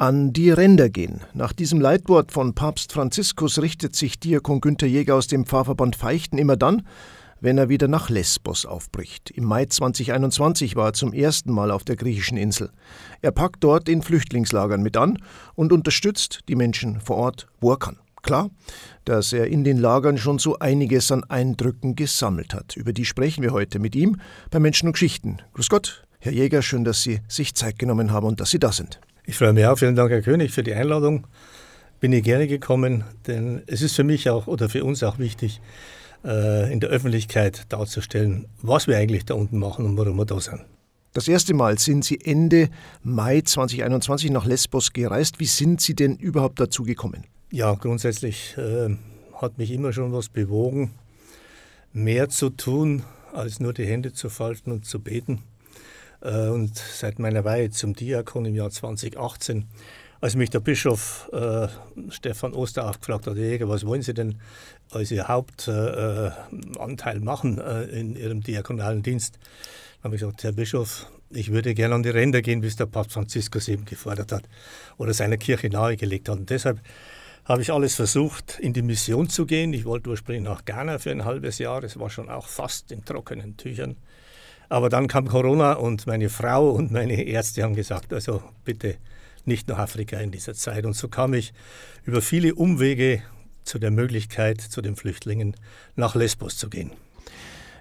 An die Ränder gehen. Nach diesem Leitwort von Papst Franziskus richtet sich Diakon Günther Jäger aus dem Pfarrverband Feichten immer dann, wenn er wieder nach Lesbos aufbricht. Im Mai 2021 war er zum ersten Mal auf der griechischen Insel. Er packt dort in Flüchtlingslagern mit an und unterstützt die Menschen vor Ort, wo er kann. Klar, dass er in den Lagern schon so einiges an Eindrücken gesammelt hat. Über die sprechen wir heute mit ihm bei Menschen und Geschichten. Grüß Gott, Herr Jäger, schön, dass Sie sich Zeit genommen haben und dass Sie da sind. Ich freue mich auch. Vielen Dank, Herr König, für die Einladung. Bin ich gerne gekommen, denn es ist für mich auch oder für uns auch wichtig, äh, in der Öffentlichkeit darzustellen, was wir eigentlich da unten machen und warum wir da sind. Das erste Mal sind Sie Ende Mai 2021 nach Lesbos gereist. Wie sind Sie denn überhaupt dazu gekommen? Ja, grundsätzlich äh, hat mich immer schon was bewogen, mehr zu tun, als nur die Hände zu falten und zu beten. Äh, und seit meiner Weihe zum Diakon im Jahr 2018, als mich der Bischof äh, Stefan Oster gefragt hat, Jäger, was wollen Sie denn als Ihr Hauptanteil äh, machen äh, in Ihrem diakonalen Dienst, habe ich gesagt, Herr Bischof, ich würde gerne an die Ränder gehen, wie es der Papst Franziskus eben gefordert hat oder seiner Kirche nahegelegt hat. Und deshalb habe ich alles versucht, in die Mission zu gehen. Ich wollte ursprünglich nach Ghana für ein halbes Jahr. Es war schon auch fast in trockenen Tüchern. Aber dann kam Corona und meine Frau und meine Ärzte haben gesagt, also bitte nicht nach Afrika in dieser Zeit. Und so kam ich über viele Umwege zu der Möglichkeit, zu den Flüchtlingen nach Lesbos zu gehen.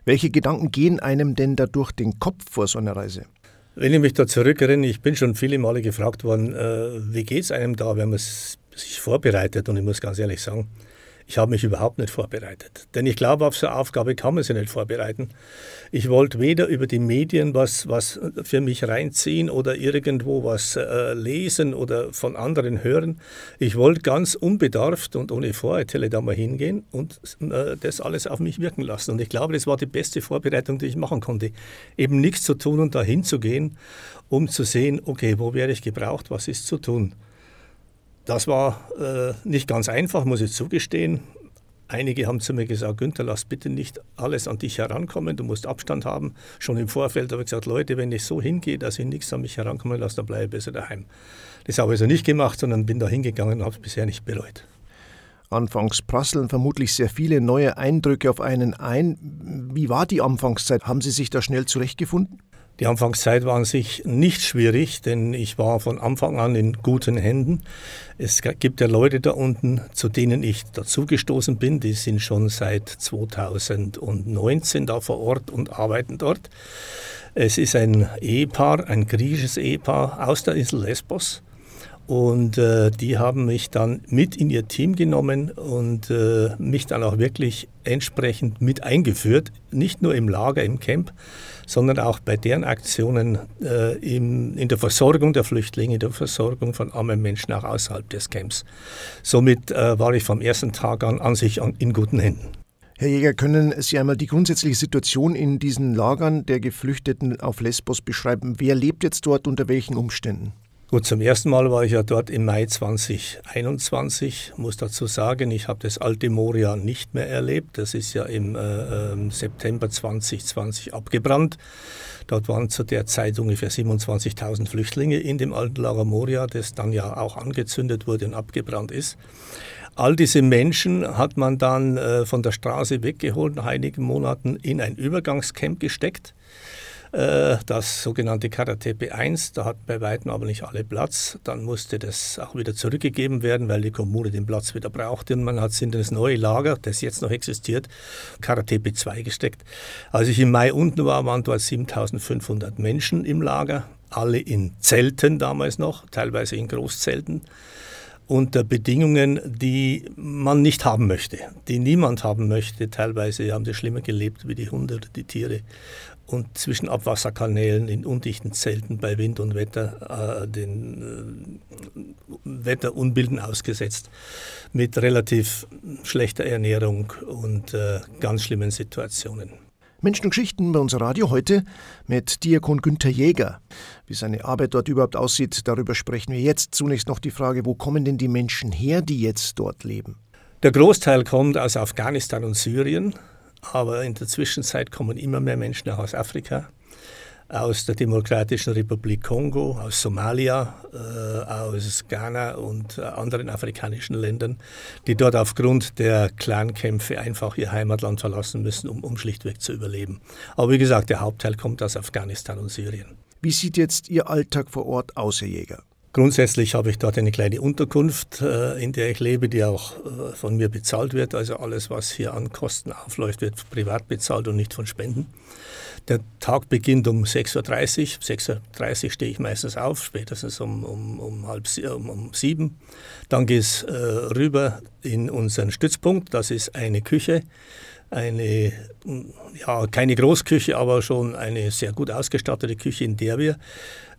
Welche Gedanken gehen einem denn da durch den Kopf vor so einer Reise? Wenn ich mich da zurückerinnere, ich bin schon viele Male gefragt worden, äh, wie geht es einem da, wenn man sich vorbereitet? Und ich muss ganz ehrlich sagen, ich habe mich überhaupt nicht vorbereitet. Denn ich glaube, auf so eine Aufgabe kann man sich nicht vorbereiten. Ich wollte weder über die Medien was, was für mich reinziehen oder irgendwo was äh, lesen oder von anderen hören. Ich wollte ganz unbedarft und ohne Vorurteile da mal hingehen und äh, das alles auf mich wirken lassen. Und ich glaube, das war die beste Vorbereitung, die ich machen konnte. Eben nichts zu tun und da hinzugehen, um zu sehen, okay, wo werde ich gebraucht, was ist zu tun. Das war äh, nicht ganz einfach, muss ich zugestehen. Einige haben zu mir gesagt, Günther, lass bitte nicht alles an dich herankommen, du musst Abstand haben. Schon im Vorfeld habe ich gesagt, Leute, wenn ich so hingehe, dass ich nichts an mich herankommen lasse, dann bleibe ich besser daheim. Das habe ich also nicht gemacht, sondern bin da hingegangen und habe es bisher nicht bereut. Anfangs prasseln vermutlich sehr viele neue Eindrücke auf einen ein. Wie war die Anfangszeit? Haben Sie sich da schnell zurechtgefunden? Die Anfangszeit war an sich nicht schwierig, denn ich war von Anfang an in guten Händen. Es gibt ja Leute da unten, zu denen ich dazugestoßen bin. Die sind schon seit 2019 da vor Ort und arbeiten dort. Es ist ein Ehepaar, ein griechisches Ehepaar aus der Insel Lesbos. Und äh, die haben mich dann mit in ihr Team genommen und äh, mich dann auch wirklich entsprechend mit eingeführt, nicht nur im Lager, im Camp, sondern auch bei deren Aktionen äh, im, in der Versorgung der Flüchtlinge, in der Versorgung von armen Menschen auch außerhalb des Camps. Somit äh, war ich vom ersten Tag an an sich an, in guten Händen. Herr Jäger, können Sie einmal die grundsätzliche Situation in diesen Lagern der Geflüchteten auf Lesbos beschreiben? Wer lebt jetzt dort unter welchen Umständen? Gut, zum ersten Mal war ich ja dort im Mai 2021. Muss dazu sagen, ich habe das alte Moria nicht mehr erlebt. Das ist ja im äh, ähm, September 2020 abgebrannt. Dort waren zu der Zeit ungefähr 27.000 Flüchtlinge in dem alten Lager Moria, das dann ja auch angezündet wurde und abgebrannt ist. All diese Menschen hat man dann äh, von der Straße weggeholt, nach einigen Monaten in ein Übergangscamp gesteckt. Äh, das sogenannte Karatepe 1, da hat bei weitem aber nicht alle Platz. Dann musste das auch wieder zurückgegeben werden, weil die Kommune den Platz wieder brauchte. Und man hat es in das neue Lager, das jetzt noch existiert, Karatepe 2 gesteckt. Als ich im Mai unten war, waren dort 7500 Menschen im Lager, alle in Zelten damals noch, teilweise in Großzelten unter Bedingungen, die man nicht haben möchte, die niemand haben möchte. Teilweise haben sie schlimmer gelebt wie die Hunde oder die Tiere und zwischen Abwasserkanälen in undichten Zelten bei Wind und Wetter äh, den äh, Wetterunbilden ausgesetzt, mit relativ schlechter Ernährung und äh, ganz schlimmen Situationen. Menschen und Geschichten bei unser Radio heute mit Diakon Günther Jäger. Wie seine Arbeit dort überhaupt aussieht, darüber sprechen wir jetzt. Zunächst noch die Frage, wo kommen denn die Menschen her, die jetzt dort leben? Der Großteil kommt aus Afghanistan und Syrien aber in der Zwischenzeit kommen immer mehr Menschen aus Afrika. aus der Demokratischen Republik Kongo, aus Somalia, äh, aus Ghana und äh, anderen afrikanischen Ländern, die dort aufgrund der Clankämpfe einfach ihr Heimatland verlassen müssen, um, um schlichtweg zu überleben. Aber wie gesagt, der Hauptteil kommt aus Afghanistan und Syrien. Wie sieht jetzt Ihr Alltag vor Ort aus, Herr Jäger? Grundsätzlich habe ich dort eine kleine Unterkunft, äh, in der ich lebe, die auch äh, von mir bezahlt wird. Also alles, was hier an Kosten aufläuft, wird privat bezahlt und nicht von Spenden. Der Tag beginnt um 6.30 Uhr. 6.30 Uhr stehe ich meistens auf, spätestens um, um, um halb um, um sieben. Dann geht es äh, rüber in unseren Stützpunkt. Das ist eine Küche eine, ja, keine Großküche, aber schon eine sehr gut ausgestattete Küche, in der wir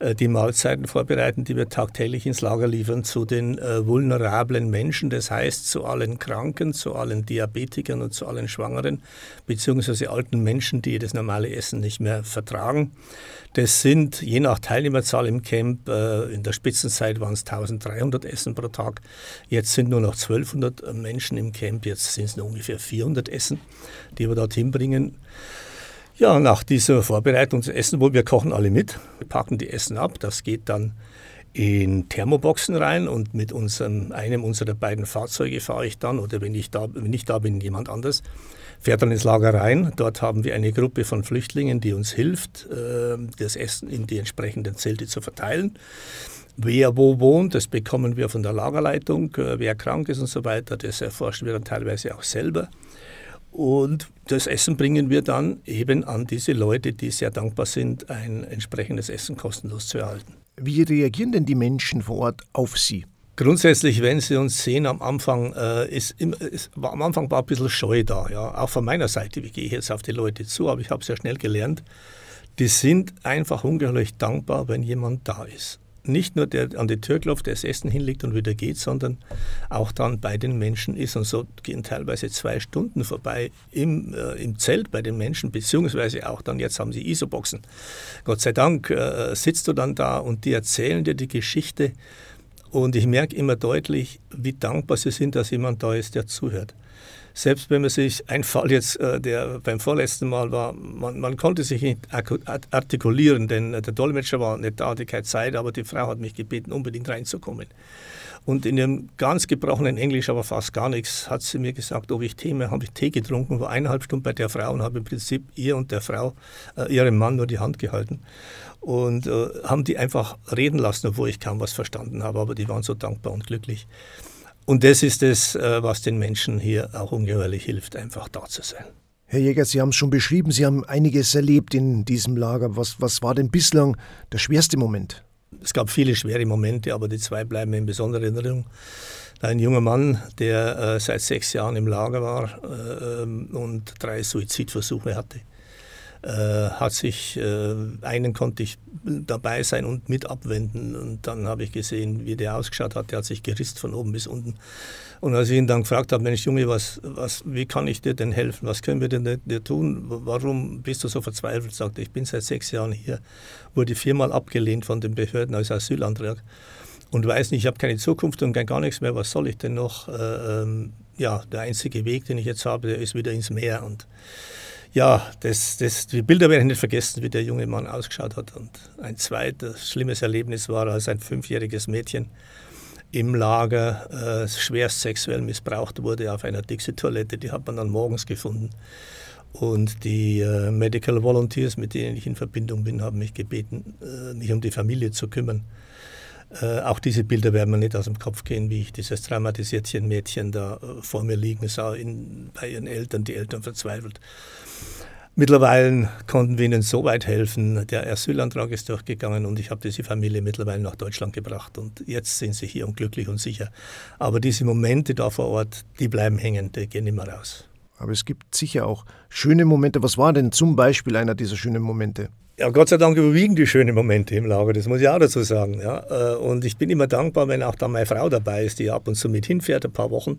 äh, die Mahlzeiten vorbereiten, die wir tagtäglich ins Lager liefern zu den äh, vulnerablen Menschen, das heißt zu allen Kranken, zu allen Diabetikern und zu allen Schwangeren, beziehungsweise alten Menschen, die das normale Essen nicht mehr vertragen. Das sind je nach Teilnehmerzahl im Camp, äh, in der Spitzenzeit waren es 1300 Essen pro Tag, jetzt sind nur noch 1200 Menschen im Camp, jetzt sind es nur ungefähr 400 Essen, die wir dorthin bringen. Ja, nach dieser Vorbereitung zu essen, wo wir kochen alle mit, wir packen die Essen ab, das geht dann in Thermoboxen rein und mit unserem, einem unserer beiden Fahrzeuge fahre ich dann, oder wenn ich da, wenn ich da bin, jemand anders, fährt dann ins Lager rein. Dort haben wir eine Gruppe von Flüchtlingen, die uns hilft, äh, das Essen in die entsprechenden Zelte zu verteilen. Wer wo wohnt, das bekommen wir von der Lagerleitung. Äh, wer krank ist und so weiter, das erforschen wir dann teilweise auch selber. Und das Essen bringen wir dann eben an diese Leute, die sehr dankbar sind, ein entsprechendes Essen kostenlos zu erhalten. Wie reagieren denn die Menschen vor Ort auf Sie? Grundsätzlich, wenn Sie uns sehen, am Anfang äh, ist, ist, war, am Anfang war ein bisschen Scheu da, ja. Auch von meiner Seite, wie gehe ich jetzt auf die Leute zu, aber ich habe sehr schnell gelernt, die sind einfach ungeheuerlich dankbar, wenn jemand da ist nicht nur der an die Tür klopft, der das Essen hinlegt und wieder geht, sondern auch dann bei den Menschen ist. Und so gehen teilweise zwei Stunden vorbei im, äh, im Zelt bei den Menschen, beziehungsweise auch dann, jetzt haben sie ISO-Boxen. Gott sei Dank äh, sitzt du dann da und die erzählen dir die Geschichte. Und ich merke immer deutlich, wie dankbar sie sind, dass jemand da ist, der zuhört selbst wenn man sich, ein Fall jetzt, äh, der beim vorletzten Mal war, man, man konnte sich nicht artikulieren, denn der Dolmetscher war nicht da, hatte keine Zeit, aber die Frau hat mich gebeten, unbedingt reinzukommen. Und in ihrem ganz gebrochenen Englisch, aber fast gar nichts, hat sie mir gesagt, ob ich Tee mehr, habe ich Tee getrunken, war eineinhalb Stunden bei der Frau und habe im Prinzip ihr und der Frau, äh, ihrem Mann nur die Hand gehalten und äh, haben die einfach reden lassen, obwohl ich kaum was verstanden habe, aber die waren so dankbar und glücklich. Und das ist es, äh, was den Menschen hier auch ungeheuerlich hilft, einfach da zu sein. Herr Jäger, Sie haben es schon beschrieben, Sie haben einiges erlebt in diesem Lager. Was, was war denn bislang der schwerste Moment? Es gab viele schwere Momente, aber die zwei bleiben mir in besonderer Erinnerung. Ein junger Mann, der äh, seit sechs Jahren im Lager war äh, ähm, und drei Suizidversuche hatte hat sich, äh, einen konnte ich dabei sein und mit abwenden. Und dann habe ich gesehen, wie der ausgeschaut hat, der hat sich gerisst von oben bis unten. Und als ich ihn dann gefragt habe, Mensch Junge, was, was, wie kann ich dir denn helfen, was können wir denn dir tun, warum bist du so verzweifelt, sagte ich bin seit sechs Jahren hier, wurde viermal abgelehnt von den Behörden als Asylantrag. Und weiß nicht, ich habe keine Zukunft und gar nichts mehr, was soll ich denn noch? Äh, ähm, ja, der einzige Weg, den ich jetzt habe, der ist wieder ins Meer. Und ja, das, das, die Bilder werde ich nicht vergessen, wie der junge Mann ausgeschaut hat. Und ein zweites schlimmes Erlebnis war, als ein fünfjähriges Mädchen im Lager äh, schwerst sexuell missbraucht wurde auf einer Dixie-Toilette. Die hat man dann morgens gefunden. Und die äh, Medical Volunteers, mit denen ich in Verbindung bin, haben mich gebeten, äh, mich um die Familie zu kümmern. Äh, auch diese Bilder werden mir nicht aus dem Kopf gehen, wie ich dieses traumatisierte Mädchen da äh, vor mir liegen sah, in, bei ihren Eltern, die Eltern verzweifelt. Mittlerweile konnten wir ihnen so weit helfen. Der Asylantrag ist durchgegangen und ich habe diese Familie mittlerweile nach Deutschland gebracht. Und jetzt sind sie hier und glücklich und sicher. Aber diese Momente da vor Ort, die bleiben hängen, die gehen immer raus. Aber es gibt sicher auch schöne Momente. Was war denn zum Beispiel einer dieser schönen Momente? Ja, Gott sei Dank überwiegen die schönen Momente im Lager, das muss ich auch dazu sagen. Ja. Äh, und ich bin immer dankbar, wenn auch da meine Frau dabei ist, die ab und zu mit hinfährt, ein paar Wochen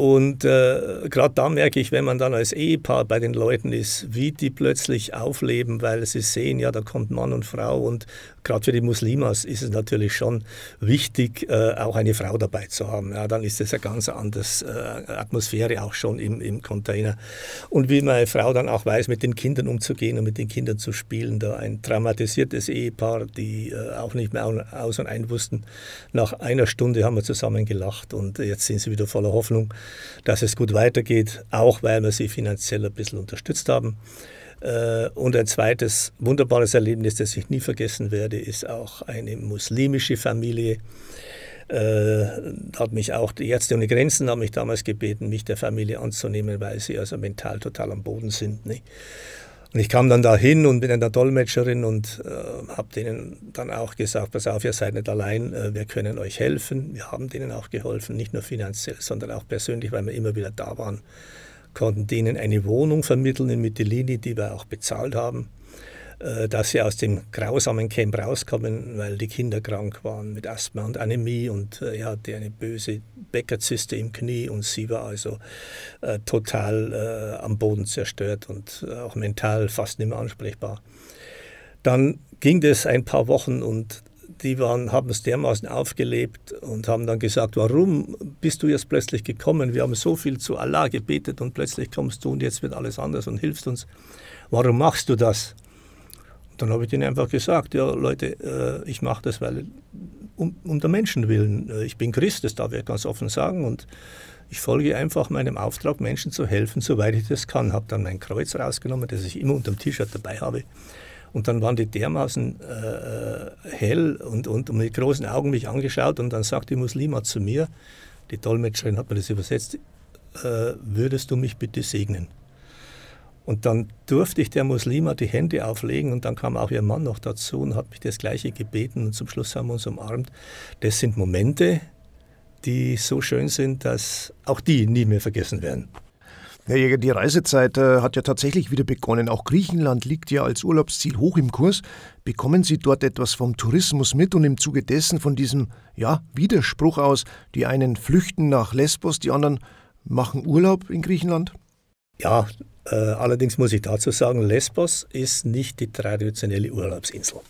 Und äh, gerade da merke ich, wenn man dann als Ehepaar bei den Leuten ist, wie die plötzlich aufleben, weil sie sehen, ja, da kommt Mann und Frau und gerade für die Muslimas ist es natürlich schon wichtig, äh, auch eine Frau dabei zu haben. Ja, dann ist es eine ganz andere äh, Atmosphäre auch schon im, im Container. Und wie meine Frau dann auch weiß, mit den Kindern umzugehen und mit den Kindern zu spielen, da ein traumatisiertes Ehepaar, die äh, auch nicht mehr aus und ein wussten. Nach einer Stunde haben wir zusammen gelacht und jetzt sind sie wieder voller Hoffnung, dass es gut weitergeht, auch weil wir sie finanziell ein bisschen unterstützt haben. Äh, und ein zweites wunderbares Erlebnis, das ich nie vergessen werde, ist auch eine muslimische Familie. Äh, hat mich auch die Ärzte ohne Grenzen haben mich damals gebeten, mich der Familie anzunehmen, weil sie also mental total am Boden sind. Nicht? Und ich kam dann da hin und bin eine Dolmetscherin und äh, habe denen dann auch gesagt, pass auf, ihr seid nicht allein, äh, wir können euch helfen. Wir haben denen auch geholfen, nicht nur finanziell, sondern auch persönlich, weil wir immer wieder da waren konnten denen eine Wohnung vermitteln in Mytilini, die wir auch bezahlt haben, dass sie aus dem grausamen Camp rauskommen, weil die Kinder krank waren mit Asthma und Anämie und äh, er hatte eine böse Bäckerzyste im Knie und sie war also äh, total äh, am Boden zerstört und auch mental fast nicht mehr ansprechbar. Dann ging das ein paar Wochen und die haben es dermaßen aufgelebt und haben dann gesagt, warum bist du jetzt plötzlich gekommen? Wir haben so viel zu Allah gebetet und plötzlich kommst du und jetzt wird alles anders und hilfst uns. Warum machst du das? Dann habe ich denen einfach gesagt, ja Leute, äh, ich mache das, weil um, um der Menschen willen. Äh, ich bin Christ, das darf ich ganz offen sagen und ich folge einfach meinem Auftrag, Menschen zu helfen, soweit ich das kann. Habe dann mein Kreuz rausgenommen, das ich immer unter dem T-Shirt dabei habe und dann waren die dermaßen äh, hell und, und mit großen Augen mich angeschaut und dann sagt die Muslima zu mir, die Dolmetscherin hat mir das übersetzt, äh, würdest du mich bitte segnen? Und dann durfte ich der Muslima die Hände auflegen und dann kam auch ihr Mann noch dazu und hat mich das Gleiche gebeten und zum Schluss haben wir uns umarmt. Das sind Momente, die so schön sind, dass auch die nie mehr vergessen werden. Herr Jäger, die Reisezeit äh, hat ja tatsächlich wieder begonnen. Auch Griechenland liegt ja als Urlaubsziel hoch im Kurs. Bekommen Sie dort etwas vom Tourismus mit und im Zuge dessen von diesem ja, Widerspruch aus, die einen flüchten nach Lesbos, die anderen machen Urlaub in Griechenland? Ja, allerdings muss ich dazu sagen, Lesbos ist nicht die traditionelle Urlaubsinsel.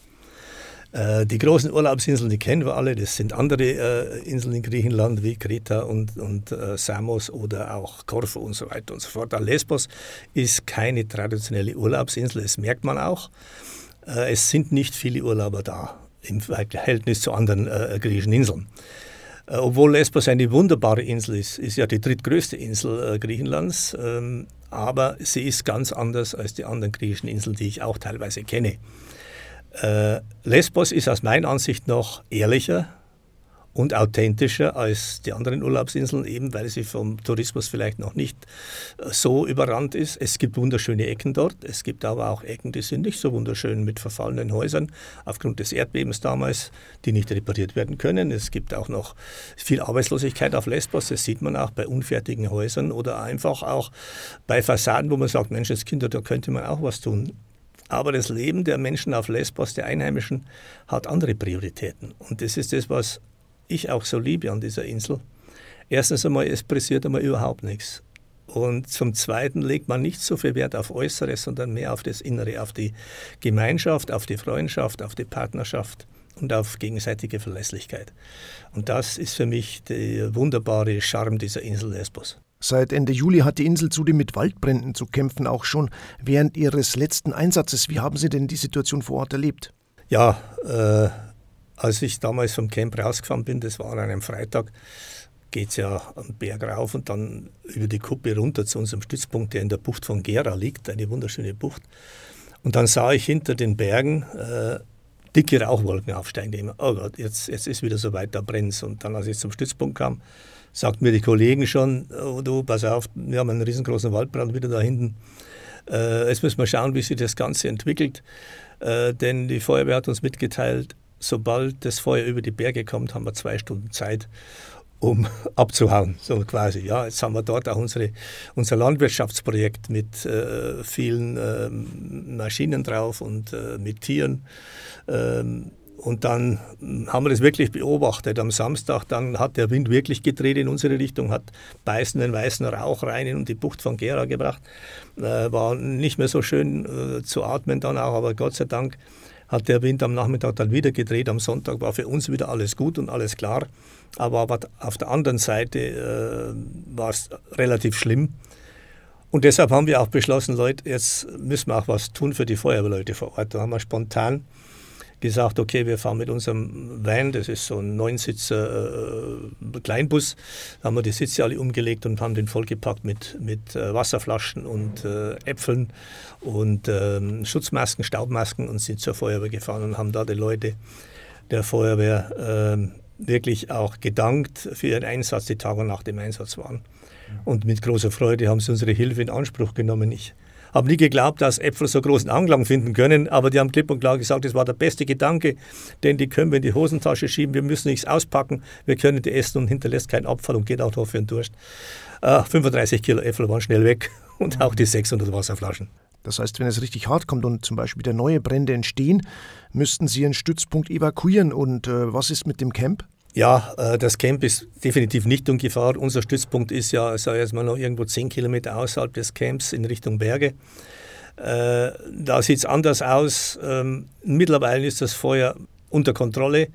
Äh, die großen Urlaubsinseln, die kennen wir alle, das sind andere äh, Inseln in Griechenland wie Kreta und, und äh, Samos oder auch Korfu und so weiter und so fort. Lesbos ist keine traditionelle Urlaubsinsel, das merkt man auch. es sind nicht viele Urlauber da im Verhältnis zu anderen griechischen Inseln. Obwohl Lesbos eine wunderbare Insel ist, ist ja die drittgrößte Insel Griechenlands, ähm, aber sie ist ganz anders als die anderen griechischen Inseln, die ich auch teilweise kenne. Äh, Lesbos ist aus meiner Ansicht noch ehrlicher und authentischer als die anderen Urlaubsinseln, eben weil sie vom Tourismus vielleicht noch nicht äh, so überrannt ist. Es gibt wunderschöne Ecken dort, es gibt aber auch Ecken, die sind nicht so wunderschön mit verfallenen Häusern aufgrund des Erdbebens damals, die nicht repariert werden können. Es gibt auch noch viel Arbeitslosigkeit auf Lesbos, das sieht man auch bei unfertigen Häusern oder einfach auch bei Fassaden, wo man sagt, Mensch, als Kinder, da könnte man auch was tun. Aber das Leben der Menschen auf Lesbos, der Einheimischen, hat andere Prioritäten. Und das ist das, was ich auch so liebe an dieser Insel. Erstens einmal, es pressiert einmal überhaupt nichts. Und zum Zweiten legt man nicht so viel Wert auf Äußeres, sondern mehr auf das Innere, auf die Gemeinschaft, auf die Freundschaft, auf die Partnerschaft und auf gegenseitige Verlässlichkeit. Und das ist für mich der wunderbare Charme dieser Insel Lesbos. Seit Ende Juli hat die Insel zudem mit Waldbränden zu kämpfen, auch schon während Ihres letzten Einsatzes. Wie haben Sie denn die Situation vor Ort erlebt? Ja, äh, als ich damals vom Camp rausgefahren bin, das war an einem Freitag, geht es ja am Berg rauf und dann über die Kuppe runter zu unserem Stützpunkt, der in der Bucht von Gera liegt, eine wunderschöne Bucht. Und dann sah ich hinter den Bergen äh, dicke Rauchwolken aufsteigen. Oh Gott, jetzt, jetzt ist wieder so weit, da brennt Und dann, als ich zum Stützpunkt kam, sagten mir die Kollegen schon, oh, du, pass auf, wir haben einen riesengroßen Waldbrand wieder da hinten. Äh, jetzt müssen wir schauen, wie sich das Ganze entwickelt. Äh, denn die Feuerwehr hat uns mitgeteilt, sobald das Feuer über die Berge kommt, haben wir zwei Stunden Zeit, um abzuhauen, so quasi. Ja, jetzt haben wir dort auch unsere, unser Landwirtschaftsprojekt mit äh, vielen ähm, Maschinen drauf und äh, mit Tieren. Ähm, und dann haben wir das wirklich beobachtet. Am Samstag dann hat der Wind wirklich gedreht in unsere Richtung, hat beißenden weißen Rauch rein in die Bucht von Gera gebracht. Äh, war nicht mehr so schön äh, zu atmen dann auch, aber Gott sei Dank hat der Wind am Nachmittag dann wieder gedreht. Am Sonntag war für uns wieder alles gut und alles klar. Aber, auf der anderen Seite äh, war es relativ schlimm. Und deshalb haben wir auch beschlossen, Leute, jetzt müssen wir auch was tun für die Feuerwehrleute vor Ort. Da haben wir spontan gesagt, okay, wir fahren mit unserem Van, das ist so ein Neunsitzer äh, Kleinbus, da haben wir die Sitze alle umgelegt und haben den vollgepackt mit, mit äh, Wasserflaschen und äh, Äpfeln und ähm, Schutzmasken, Staubmasken und sind zur Feuerwehr gefahren und haben da die Leute der Feuerwehr ähm, wirklich auch gedankt für ihren Einsatz, die Tage nach dem Einsatz waren. Und mit großer Freude haben sie unsere Hilfe in Anspruch genommen. Ich habe nie geglaubt, dass Äpfel so großen Anklang finden können, aber die haben klipp und klar gesagt, das war der beste Gedanke, denn die können wir in die Hosentasche schieben, wir müssen nichts auspacken, wir können die essen und hinterlässt keinen Abfall und geht auch noch für den Durst. Äh, 35 Kilo Äpfel waren schnell weg und auch die 600 Wasserflaschen. Das heißt, wenn es richtig hart kommt und zum Beispiel wieder neue Brände entstehen, müssten Sie Ihren Stützpunkt evakuieren. Und äh, was ist mit dem Camp? Ja, äh, das Camp ist definitiv nicht in Gefahr. Unser Stützpunkt ist ja, sag ich jetzt mal, noch irgendwo 10 Kilometer außerhalb des Camps in Richtung Berge. Äh, da sieht es anders aus. Ähm, mittlerweile ist das Feuer unter Kontrolle.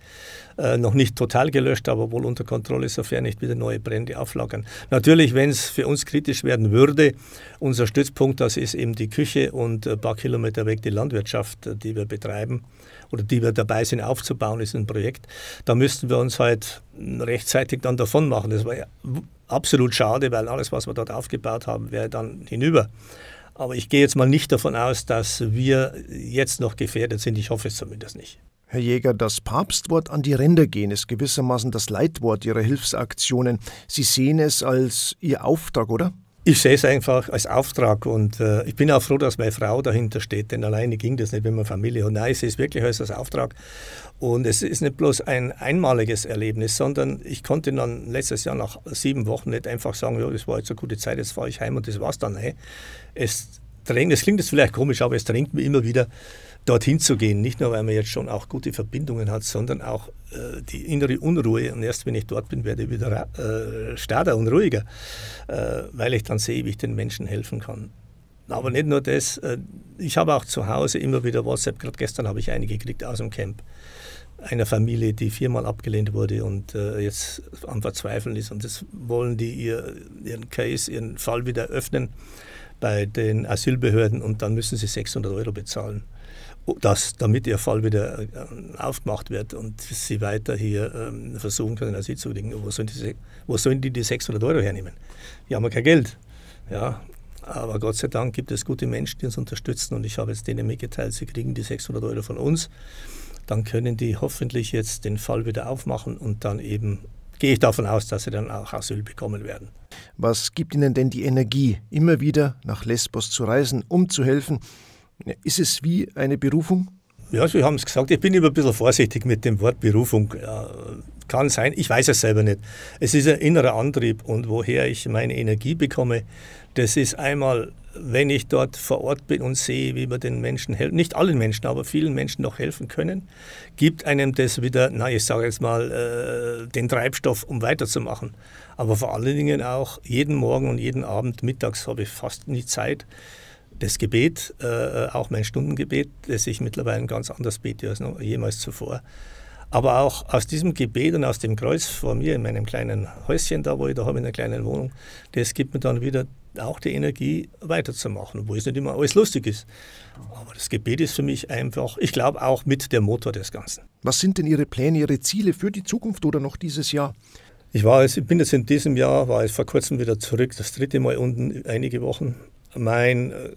Äh, noch nicht total gelöscht, aber wohl unter Kontrolle, sofern nicht wieder neue Brände auflagern. Natürlich, wenn es für uns kritisch werden würde, unser Stützpunkt, das ist eben die Küche und ein paar Kilometer weg die Landwirtschaft, die wir betreiben oder die wir dabei sind aufzubauen, ist ein Projekt. Da müssten wir uns halt rechtzeitig dann davon machen. Das war ja absolut schade, weil alles, was wir dort aufgebaut haben, wäre dann hinüber. Aber ich gehe jetzt mal nicht davon aus, dass wir jetzt noch gefährdet sind. Ich hoffe es zumindest nicht. Herr Jäger, das Papstwort an die Ränder gehen ist gewissermaßen das Leitwort Ihrer Hilfsaktionen. Sie sehen es als Ihr Auftrag, oder? Ich sehe es einfach als Auftrag und äh, ich bin auch froh, dass meine Frau dahinter steht, denn alleine ging das nicht, wenn man Familie hat. Nein, ich sehe es wirklich als Auftrag. Und es ist nicht bloß ein einmaliges Erlebnis, sondern ich konnte dann letztes Jahr nach sieben Wochen nicht einfach sagen, ja, das war jetzt eine gute Zeit, jetzt fahre ich heim und das war's dann. Nein. Es drängt, es klingt jetzt vielleicht komisch, aber es drängt mir immer wieder dorthin zu gehen. Nicht nur, weil man jetzt schon auch gute Verbindungen hat, sondern auch äh, die innere Unruhe. Und erst wenn ich dort bin, werde ich wieder äh, starrer und ruhiger, äh, weil ich dann sehe, wie ich den Menschen helfen kann. Aber nicht nur das, äh, ich habe auch zu Hause immer wieder WhatsApp, gerade gestern habe ich einige gekriegt aus dem Camp, einer Familie, die viermal abgelehnt wurde und äh, jetzt am Verzweifeln ist. Und das wollen die ihr, ihren Case, ihren Fall wieder öffnen bei den Asylbehörden und dann müssen sie 600 Euro bezahlen dass, damit ihr Fall wieder äh, aufgemacht wird und sie weiter hier ähm, versuchen können, Asyl zu kriegen. Wo sollen, die, wo sollen die die 600 Euro hernehmen? Die haben ja kein Geld. Ja, aber Gott sei Dank gibt es gute Menschen, die uns unterstützen und ich habe jetzt denen mitgeteilt, sie kriegen die 600 Euro von uns. Dann können die hoffentlich jetzt den Fall wieder aufmachen und dann eben gehe ich davon aus, dass sie dann auch Asyl bekommen werden. Was gibt Ihnen denn die Energie, immer wieder nach Lesbos zu reisen, um zu helfen? Ist es wie eine Berufung? Ja, Sie haben es gesagt. Ich bin immer ein bisschen vorsichtig mit dem Wort Berufung. Ja, kann sein, ich weiß es selber nicht. Es ist ein innerer Antrieb und woher ich meine Energie bekomme, das ist einmal, wenn ich dort vor Ort bin und sehe, wie wir den Menschen helfen, nicht allen Menschen, aber vielen Menschen noch helfen können, gibt einem das wieder, na, ich sage jetzt mal, äh, den Treibstoff, um weiterzumachen. Aber vor allen Dingen auch jeden Morgen und jeden Abend, mittags habe ich fast nie Zeit, das Gebet, äh, auch mein Stundengebet, das ich mittlerweile ganz anders bete als noch jemals zuvor. Aber auch aus diesem Gebet und aus dem Kreuz vor mir in meinem kleinen Häuschen da, wo ich da habe, in einer kleinen Wohnung, das gibt mir dann wieder auch die Energie weiterzumachen, wo es nicht immer alles lustig ist. Aber das Gebet ist für mich einfach, ich glaube auch mit der Motor des Ganzen. Was sind denn Ihre Pläne, Ihre Ziele für die Zukunft oder noch dieses Jahr? Ich war jetzt, bin jetzt in diesem Jahr, war jetzt vor kurzem wieder zurück, das dritte Mal unten, einige Wochen mein, äh,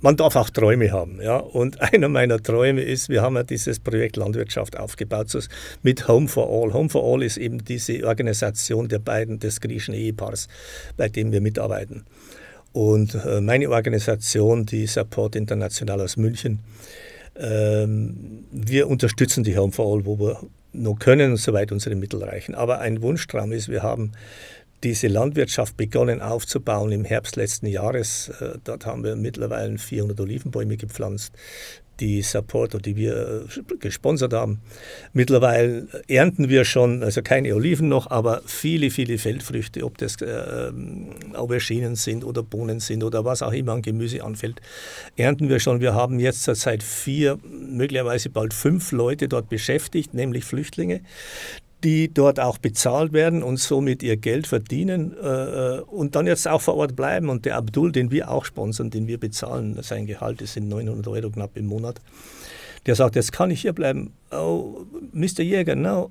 man darf auch Träume haben. Ja? Und einer meiner Träume ist, wir haben ja dieses Projekt Landwirtschaft aufgebaut so mit Home for All. Home for All ist eben diese Organisation der beiden, des griechischen Ehepaars, bei dem wir mitarbeiten. Und äh, meine Organisation, die Support International aus München, ähm, wir unterstützen die Home for All, wo wir nur können, soweit unsere Mittel reichen. Aber ein Wunschtraum ist, wir haben diese Landwirtschaft begonnen aufzubauen im Herbst letzten Jahres. Äh, dort haben wir mittlerweile 400 Olivenbäume gepflanzt. die Supporter, die wir äh, gesponsert haben. Mittlerweile ernten wir schon, also keine Oliven noch, aber viele, viele Feldfrüchte, ob das äh, Auberginen sind oder Bohnen sind oder was auch immer an Gemüse anfällt, ernten wir schon. Wir haben jetzt seit vier, möglicherweise bald fünf Leute dort beschäftigt, nämlich Flüchtlinge, die dort auch bezahlt werden und somit ihr Geld verdienen äh, und dann jetzt auch vor Ort bleiben. Und der Abdul, den wir auch sponsern, den wir bezahlen, sein Gehalt ist in 900 Euro knapp im Monat, der sagt, jetzt kann ich hier bleiben. Oh, Mr. Jäger, no,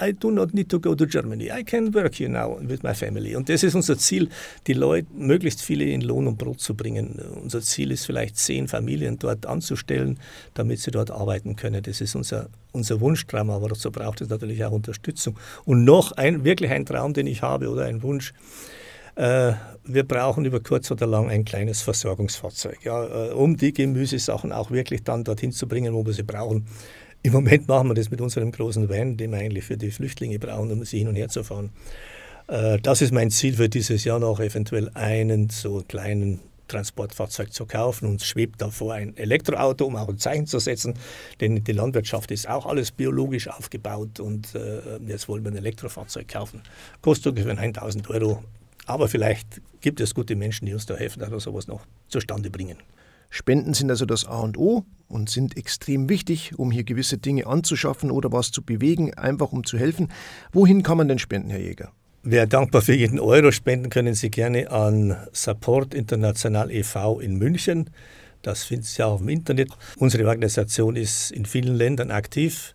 I do not need to go to Germany. I can work here now with my family. Und das ist unser Ziel, die Leute, möglichst viele in Lohn und Brot zu bringen. Unser Ziel ist vielleicht zehn Familien dort anzustellen, damit sie dort arbeiten können. Das ist unser, unser Wunschtraum, aber dazu braucht es natürlich auch Unterstützung. Und noch ein, wirklich ein Traum, den ich habe oder ein Wunsch. Äh, wir brauchen über kurz oder lang ein kleines Versorgungsfahrzeug, ja, äh, um die Gemüsesachen auch wirklich dann dorthin zu bringen, wo wir sie brauchen. Im Moment machen wir das mit unserem großen Van, den wir eigentlich für die Flüchtlinge brauchen, um sie hin und her zu fahren. Äh, das ist mein Ziel für dieses Jahr noch, eventuell einen so kleinen Transportfahrzeug zu kaufen. Uns schwebt davor ein Elektroauto, um auch ein Zeichen zu setzen, denn die Landwirtschaft ist auch alles biologisch aufgebaut und äh, jetzt wollen wir ein Elektrofahrzeug kaufen. Kostet ungefähr 1000 Euro, aber vielleicht gibt es gute Menschen, die uns da helfen, dass wir sowas noch zustande bringen. Spenden sind also das A und O und sind extrem wichtig, um hier gewisse Dinge anzuschaffen oder was zu bewegen, einfach um zu helfen. Wohin kann man denn spenden, Herr Jäger? Wer dankbar für jeden Euro spenden, können Sie gerne an Support International e.V. in München. Das finden Sie auch im Internet. Unsere Organisation ist in vielen Ländern aktiv.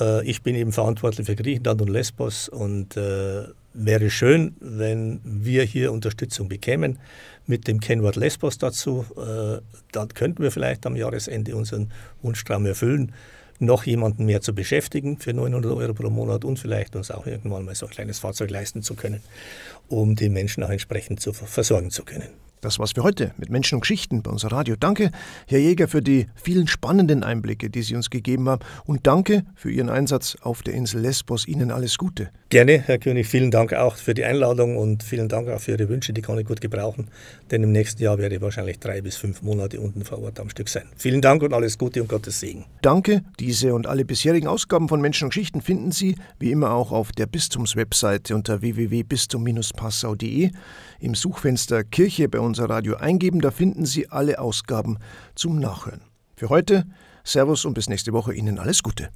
Äh, ich bin eben verantwortlich für Griechenland und Lesbos und äh, wäre schön, wenn wir hier Unterstützung bekämen mit dem Kennwort Lesbos dazu. Äh, dann könnten wir vielleicht am Jahresende unseren Wunschtraum erfüllen, noch jemanden mehr zu beschäftigen für 900 Euro pro Monat und vielleicht uns auch irgendwann mal so ein kleines Fahrzeug leisten zu können, um die Menschen auch entsprechend zu versorgen zu können. Das war's für heute mit Menschen und Geschichten bei unser Radio. Danke, Herr Jäger, für die vielen spannenden Einblicke, die Sie uns gegeben haben. Und danke für Ihren Einsatz auf der Insel Lesbos. Ihnen alles Gute. Gerne, Herr König. Vielen Dank auch für die Einladung und vielen Dank auch für Ihre Wünsche. Die kann ich gut gebrauchen. Denn im nächsten Jahr werde ich wahrscheinlich drei bis fünf Monate unten vor Ort am Stück sein. Vielen Dank und alles Gute und Gottes Segen. Danke. Diese und alle bisherigen Ausgaben von Menschen und Geschichten finden Sie wie immer auch auf der Bistumswebseite unter www.bistum-passau.de im Suchfenster Kirche bei unser Radio eingeben, da finden Sie alle Ausgaben zum Nachhören. Für heute Servus und bis nächste Woche Ihnen alles Gute.